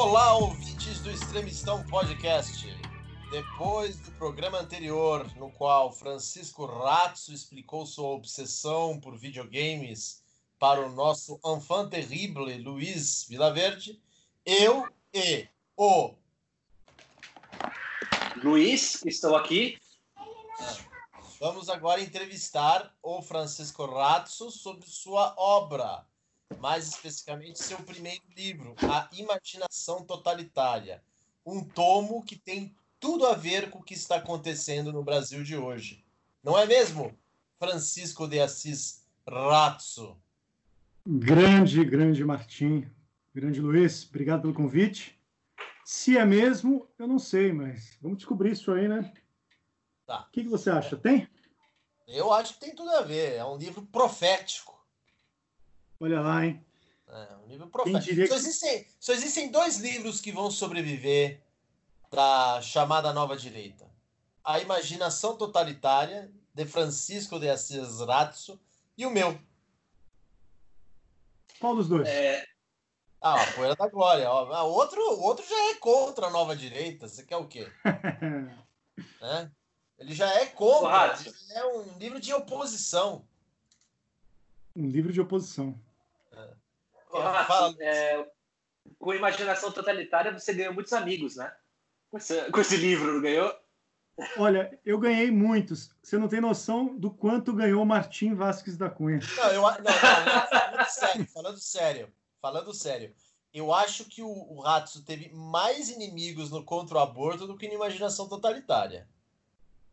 Olá, ouvintes do Extremistão Podcast. Depois do programa anterior, no qual Francisco Ratzo explicou sua obsessão por videogames para o nosso enfant terrible Luiz Vilaverde, eu e o Luiz, estou aqui. Vamos agora entrevistar o Francisco Ratzo sobre sua obra, mais especificamente seu primeiro livro, A Imaginação Totalitária, um tomo que tem tudo a ver com o que está acontecendo no Brasil de hoje. Não é mesmo, Francisco de Assis Ratzo? Grande, grande Martim, grande Luiz, obrigado pelo convite. Se é mesmo, eu não sei, mas vamos descobrir isso aí, né? Tá. O que, que você acha? Tem? Eu acho que tem tudo a ver. É um livro profético. Olha lá, hein? É um livro profético. Só, existem, só existem dois livros que vão sobreviver da chamada nova direita: A Imaginação Totalitária, de Francisco de Assis Ratzo, e o meu. Qual dos dois? É, Ah, a Poeira da Glória. ó. Ah, O outro, o outro já é contra a nova direita. Você quer o quê? Né? Ele já é contra. É um livro de oposição. um livro de oposição. Fala, é, com imaginação totalitária você ganhou muitos amigos, né? Com esse, com esse livro, não ganhou? Olha, eu ganhei muitos. Você não tem noção do quanto ganhou Martim Vasques da Cunha. Não, eu, não, não, não, falando sério, falando sério, falando sério. Eu acho que o, o Ratso teve mais inimigos no contra o aborto do que na imaginação totalitária.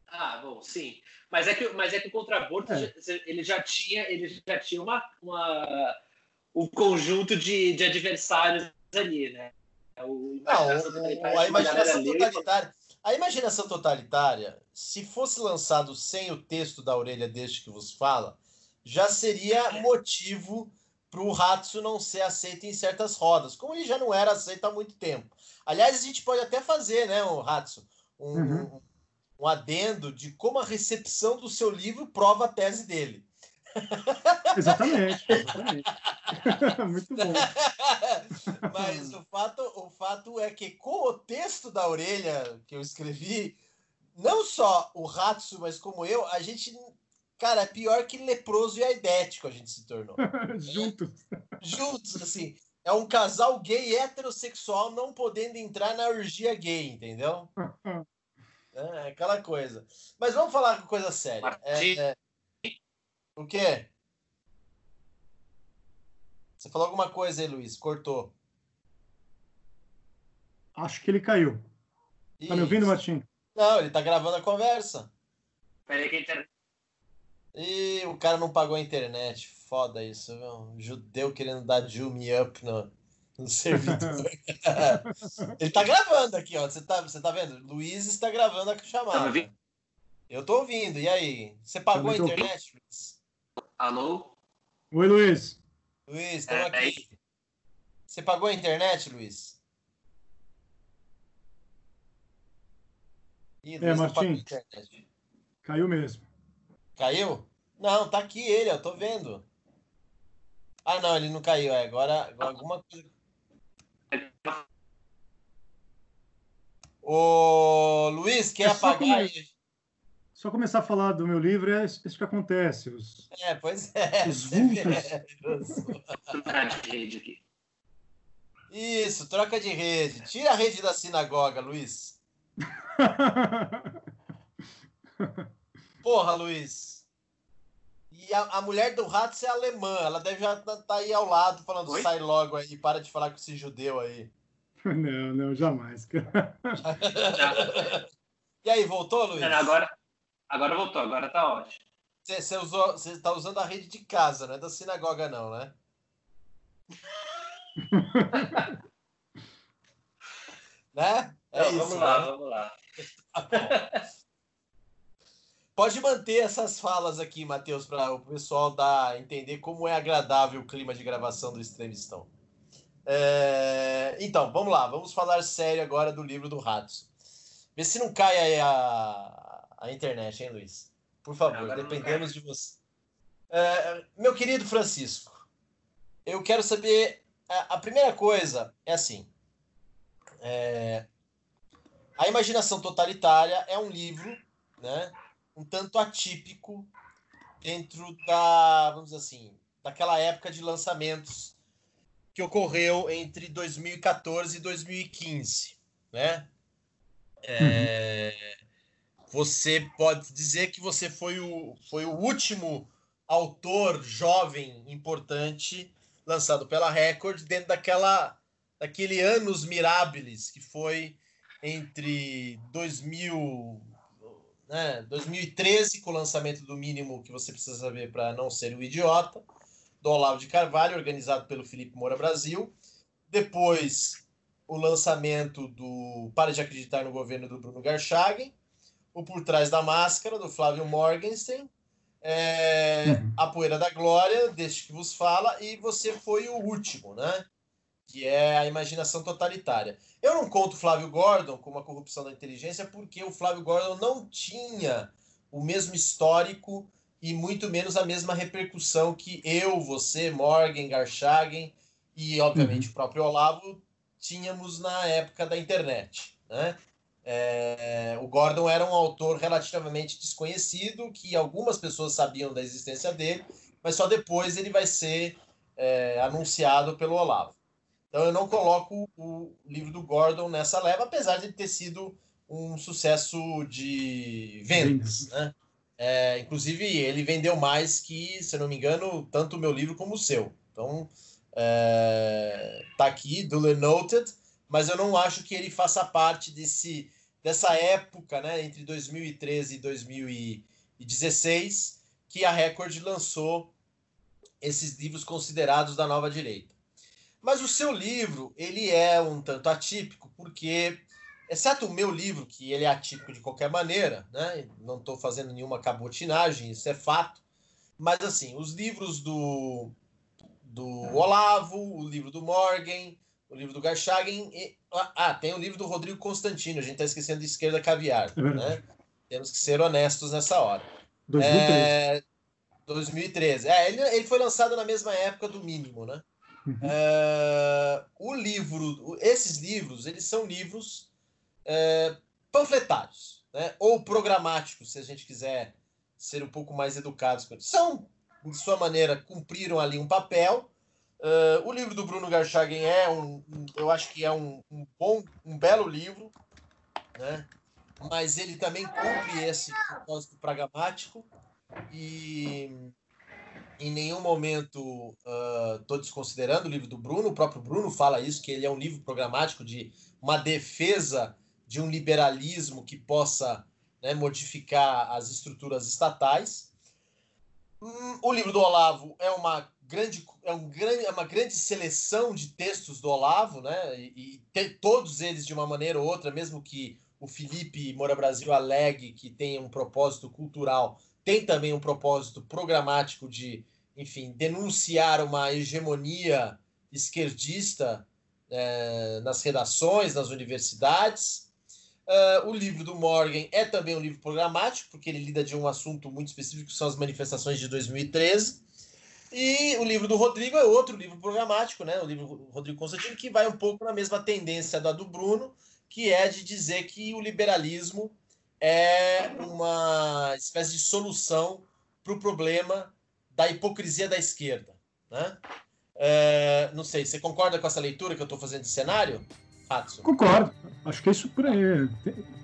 Ah, bom, sim. Mas é que, mas é que o contra-aborto É. ele já tinha, ele já tinha uma, uma um conjunto de, de adversários ali, né? O Não, o- o- a imaginação totalitária. A imaginação totalitária, se fosse lançado sem o texto da orelha deste que vos fala, já seria motivo para o Ratso não ser aceito em certas rodas, como ele já não era aceito há muito tempo. Aliás, a gente pode até fazer, né, o Ratso, um, Uhum. um- um adendo de como a recepção do seu livro prova a tese dele. Exatamente, exatamente. Muito bom. Mas o fato, o fato é que com o texto da orelha que eu escrevi, não só o Ratsu, mas como eu, a gente, cara, é pior que leproso e aidético a gente se tornou. Juntos. Juntos, assim. É um casal gay heterossexual não podendo entrar na orgia gay, entendeu? É aquela coisa. Mas vamos falar com coisa séria. É, é... O quê? Você falou alguma coisa aí, Luiz? Cortou. Acho que ele caiu. Tá me ouvindo, Isso. Martim? Não, ele tá gravando a conversa. Peraí que a internet. E o cara não pagou a internet. Foda isso, viu? Um judeu querendo dar Jew me up no, no servidor. ele tá gravando aqui, ó. Você tá, você tá vendo? Luiz está gravando a Tá chamada. ouvindo? Eu tô ouvindo. E aí? Você pagou a Tá ouvindo? internet, Luiz? Alô? Oi, Luiz. Luiz, estamos É, aqui. Você pagou a internet, Luiz? Ih, É, Luiz a Martim. internet. Caiu mesmo. Caiu? Não, tá aqui ele, eu tô vendo. Ah, não, ele não caiu. É, agora, agora alguma coisa. Ô, Luiz, quer É apagar aí? Só começar a falar do meu livro é isso que acontece. Os, É, pois é. Os você vê. Trocar de rede aqui. Isso, troca de rede. Tira a rede da sinagoga, Luiz. Porra, Luiz. E a, a mulher do rato é alemã. Ela deve já estar tá aí ao lado falando, Oi? sai logo aí, para de falar com esse judeu aí. não, não, jamais. cara. E aí, voltou, Luiz? Não, agora, agora voltou, agora tá ótimo. Você, você usou, você tá usando a rede de casa, não é da sinagoga, não, né? né? É Não, isso. vamos lá, né? vamos lá. Tá bom. Pode manter essas falas aqui, Matheus, para o pessoal dar, entender como é agradável o clima de gravação do Extremistão. É, Então, vamos lá, vamos falar sério agora do livro do Ratos. Vê se não cai aí a, a internet, hein, Luiz? Por favor, Agora dependemos de você. É, meu querido Francisco, eu quero saber. A, a primeira coisa é assim: É... A Imaginação Totalitária é um livro, né, um tanto atípico dentro da, vamos dizer assim, daquela época de lançamentos que ocorreu entre 2014 e 2015, né? É... Você pode dizer que você foi o, foi o último autor jovem importante lançado pela Record dentro daquela daquele anos mirabilis que foi entre 2000 né, 2013 com o lançamento do mínimo que você precisa saber para não ser um idiota do Olavo de Carvalho organizado pelo Felipe Moura Brasil. Depois o lançamento do Para de Acreditar no Governo do Bruno Garchagen o Por Trás da Máscara do Flávio Morgenstern é, uhum. A Poeira da Glória, deste que vos fala, e você foi o último, né? Que é a imaginação totalitária. Eu não conto Flávio Gordon como a corrupção da inteligência, porque o Flávio Gordon não tinha o mesmo histórico e muito menos a mesma repercussão que eu, você, Morgan, Garchagen e, obviamente, uhum. o próprio Olavo tínhamos na época da internet. Né? É, o Gordon era um autor relativamente desconhecido, que algumas pessoas sabiam da existência dele, mas só depois ele vai ser é, anunciado pelo Olavo. Então eu não coloco o livro do Gordon nessa leva, apesar de ter sido um sucesso de vendas. Né? É, inclusive, ele vendeu mais que, se não me engano, tanto o meu livro como o seu. Então, é, tá aqui, duly noted, mas eu não acho que ele faça parte desse dessa época, né, entre 2013 e 2016, que a Record lançou esses livros considerados da nova direita. Mas o seu livro, ele é um tanto atípico, porque, exceto o meu livro, que ele é atípico de qualquer maneira, né, não estou fazendo nenhuma cabotinagem, isso é fato, mas assim, os livros do, do Olavo, o livro do Morgan, o livro do Garchagen. E, ah, tem o livro do Rodrigo Constantino. A gente está esquecendo de Esquerda Caviar. É né? Temos que ser honestos nessa hora. 2013. É, 2013. É, ele, ele foi lançado na mesma época do Mínimo, né? Uhum. É, o livro, esses livros, eles são livros é, panfletários, né? ou programáticos, se a gente quiser ser um pouco mais educados. São, de sua maneira, cumpriram ali um papel, Uh, o livro do Bruno Garchagen é um, um eu acho que é um, um, bom, um belo livro, né? Mas ele também cumpre esse propósito pragmático e em nenhum momento estou uh, desconsiderando o livro do Bruno. O próprio Bruno fala isso, que ele é um livro programático de uma defesa de um liberalismo que possa né, modificar as estruturas estatais. Hum, o livro do Olavo é uma grande, é, um grande, é uma grande seleção de textos do Olavo, né? E, e todos eles de uma maneira ou outra, mesmo que o Felipe Moura Brasil alegue que tem um propósito cultural, tem também um propósito programático de, enfim, denunciar uma hegemonia esquerdista é, nas redações, nas universidades. Uh, o livro do Morgan é também um livro programático, porque ele lida de um assunto muito específico, que são as manifestações de 2013. E livro do Rodrigo é outro livro programático, né? O livro do Rodrigo Constantino, que vai um pouco na mesma tendência da do Bruno, que é de dizer que o liberalismo é uma espécie de solução para o problema da hipocrisia da esquerda. Né? É, não sei, você concorda com essa leitura que eu estou fazendo de cenário, Hatsu? Concordo. Acho que é isso por aí.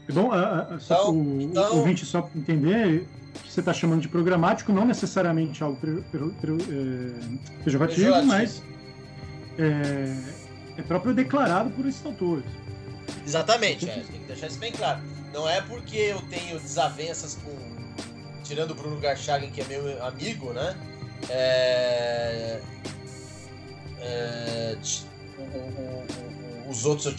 É bom a, a, então, o, então... o ouvinte só entender que você está chamando de programático, não necessariamente algo pre, pre, é, pejorativo, mas é, é, próprio declarado por esses autores. Exatamente, é, tem que deixar isso bem claro. Não é porque eu tenho desavenças com. Tirando o Bruno Garchagen, que é meu amigo, né? É, é, os outros eu